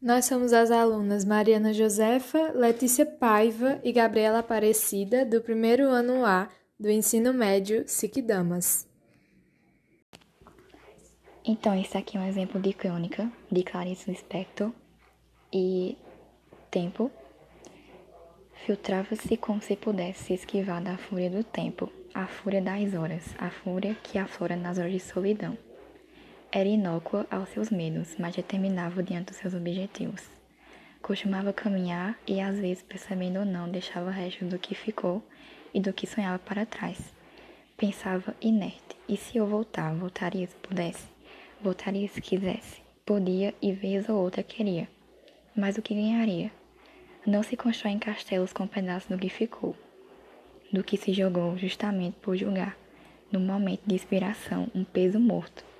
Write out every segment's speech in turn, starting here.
Nós somos as alunas Mariana Josefa, Letícia Paiva e Gabriela Aparecida, do primeiro ano A do ensino médio Siquidamas. Então, esse aqui é um exemplo de crônica de Clarice Lispector e tempo. Filtrava-se como se pudesse esquivar da fúria do tempo, a fúria das horas, a fúria que aflora nas horas de solidão. Era inócua aos seus medos, mas determinava diante dos seus objetivos. Costumava caminhar e, às vezes, percebendo ou não, deixava restos do que ficou e do que sonhava para trás. Pensava inerte, e se eu voltar, voltaria se pudesse, voltaria se quisesse, podia e vez ou outra queria. Mas o que ganharia? Não se constrói castelos com pedaços do que ficou, do que se jogou justamente por julgar, no momento de inspiração, um peso morto.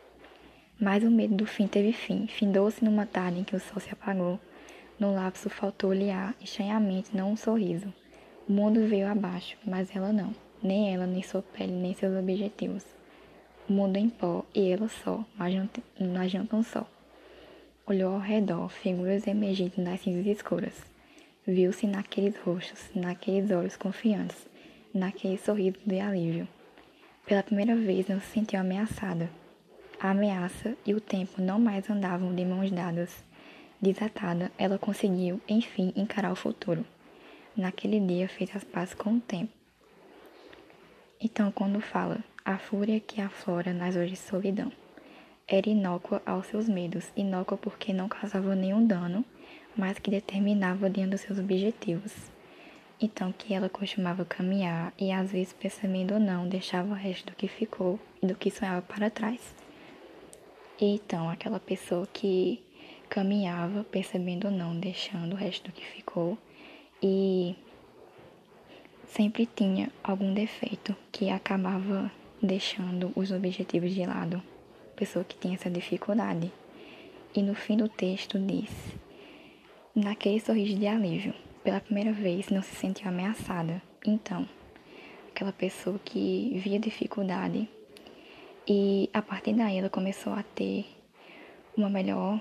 Mas o medo do fim teve fim. Findou-se numa tarde em que o sol se apagou. No lapso faltou-lhe ar, estranhamente não um sorriso. O mundo veio abaixo, mas ela não. Nem ela, nem sua pele, nem seus objetivos. O mundo em pó e ela só, mas não, mas tão só. Olhou ao redor, figuras emergindo das cinzas escuras. Viu-se naqueles rostos, naqueles olhos confiantes, naquele sorriso de alívio. Pela primeira vez não se sentiu ameaçada. A ameaça e o tempo não mais andavam de mãos dadas. Desatada, ela conseguiu, enfim, encarar o futuro. Naquele dia fez as pazes com o tempo. Então, quando fala, a fúria que aflora nas horas de solidão, era inócua aos seus medos, inócua porque não causava nenhum dano, mas que determinava diante dos seus objetivos. Então, que ela costumava caminhar e, às vezes, percebendo ou não, deixava o resto do que ficou e do que sonhava para trás. Então, aquela pessoa que caminhava, percebendo ou não, deixando o resto do que ficou, e sempre tinha algum defeito que acabava deixando os objetivos de lado. Pessoa que tinha essa dificuldade. E no fim do texto diz: Naquele sorriso de alívio, pela primeira vez não se sentiu ameaçada. Então, aquela pessoa que via dificuldade e a partir daí ela começou a ter uma melhor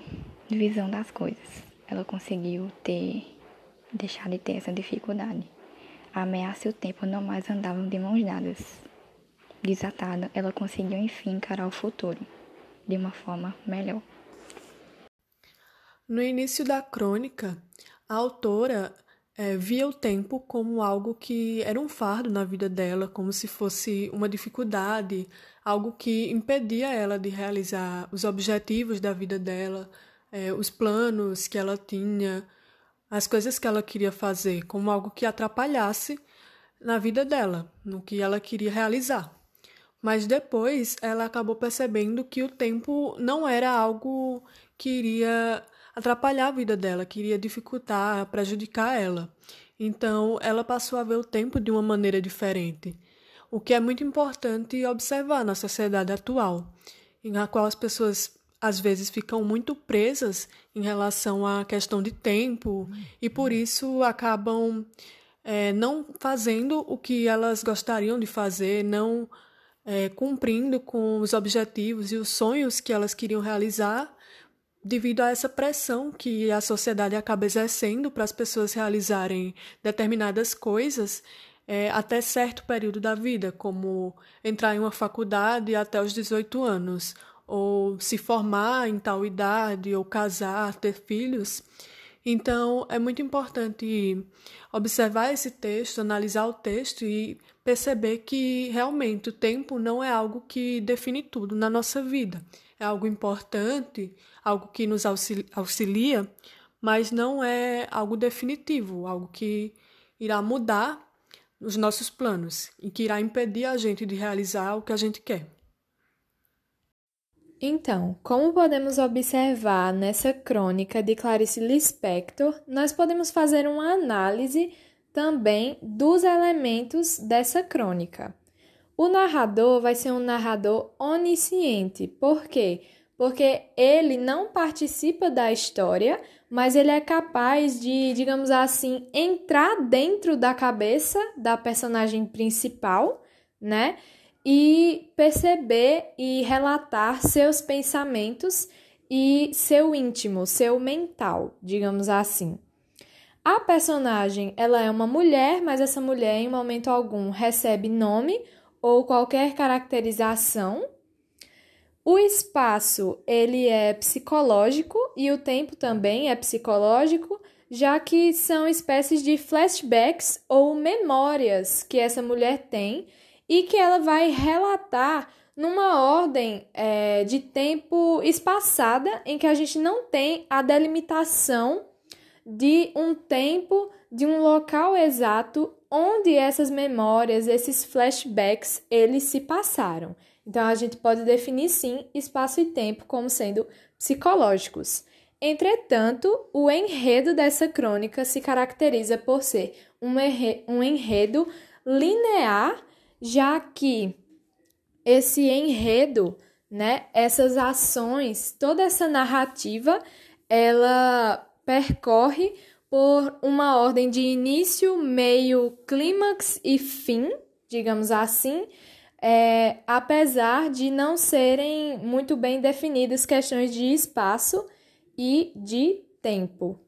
visão das coisas. Ela conseguiu ter deixar de ter essa dificuldade. A ameaça e o tempo não mais andavam de mãos dadas. Desatada, ela conseguiu enfim encarar o futuro de uma forma melhor. No início da crônica, a autora é, via o tempo como algo que era um fardo na vida dela, como se fosse uma dificuldade, algo que impedia ela de realizar os objetivos da vida dela, é, os planos que ela tinha, as coisas que ela queria fazer, como algo que atrapalhasse na vida dela, no que ela queria realizar. Mas depois ela acabou percebendo que o tempo não era algo que iria atrapalhar a vida dela, que iria dificultar, prejudicar ela. Então ela passou a ver o tempo de uma maneira diferente, o que é muito importante observar na sociedade atual, na qual as pessoas às vezes ficam muito presas em relação à questão de tempo e por isso acabam é, não fazendo o que elas gostariam de fazer, não é, cumprindo com os objetivos e os sonhos que elas queriam realizar devido a essa pressão que a sociedade acaba exercendo para as pessoas realizarem determinadas coisas é, até certo período da vida, como entrar em uma faculdade até os 18 anos, ou se formar em tal idade, ou casar, ter filhos. Então, é muito importante observar esse texto, analisar o texto e perceber que realmente o tempo não é algo que define tudo na nossa vida. É algo importante, algo que nos auxilia, mas não é algo definitivo, algo que irá mudar os nossos planos e que irá impedir a gente de realizar o que a gente quer. Então, como podemos observar nessa crônica de Clarice Lispector, nós podemos fazer uma análise também dos elementos dessa crônica. O narrador vai ser um narrador onisciente. Por quê? Porque ele não participa da história, mas ele é capaz de, digamos assim, entrar dentro da cabeça da personagem principal, né? E perceber e relatar seus pensamentos e seu íntimo, seu mental, digamos assim. A personagem, ela é uma mulher, mas essa mulher em momento algum recebe nome ou qualquer caracterização. O espaço, ele é psicológico e o tempo também é psicológico, já que são espécies de flashbacks ou memórias que essa mulher tem e que ela vai relatar numa ordem é, de tempo espaçada em que a gente não tem a delimitação de um tempo, de um local exato onde essas memórias, esses flashbacks, eles se passaram. Então a gente pode definir sim espaço e tempo como sendo psicológicos. Entretanto, o enredo dessa crônica se caracteriza por ser um enredo linear, já que esse enredo, né, essas ações, toda essa narrativa, ela percorre por uma ordem de início, meio, clímax e fim, digamos assim, é, apesar de não serem muito bem definidas questões de espaço e de tempo.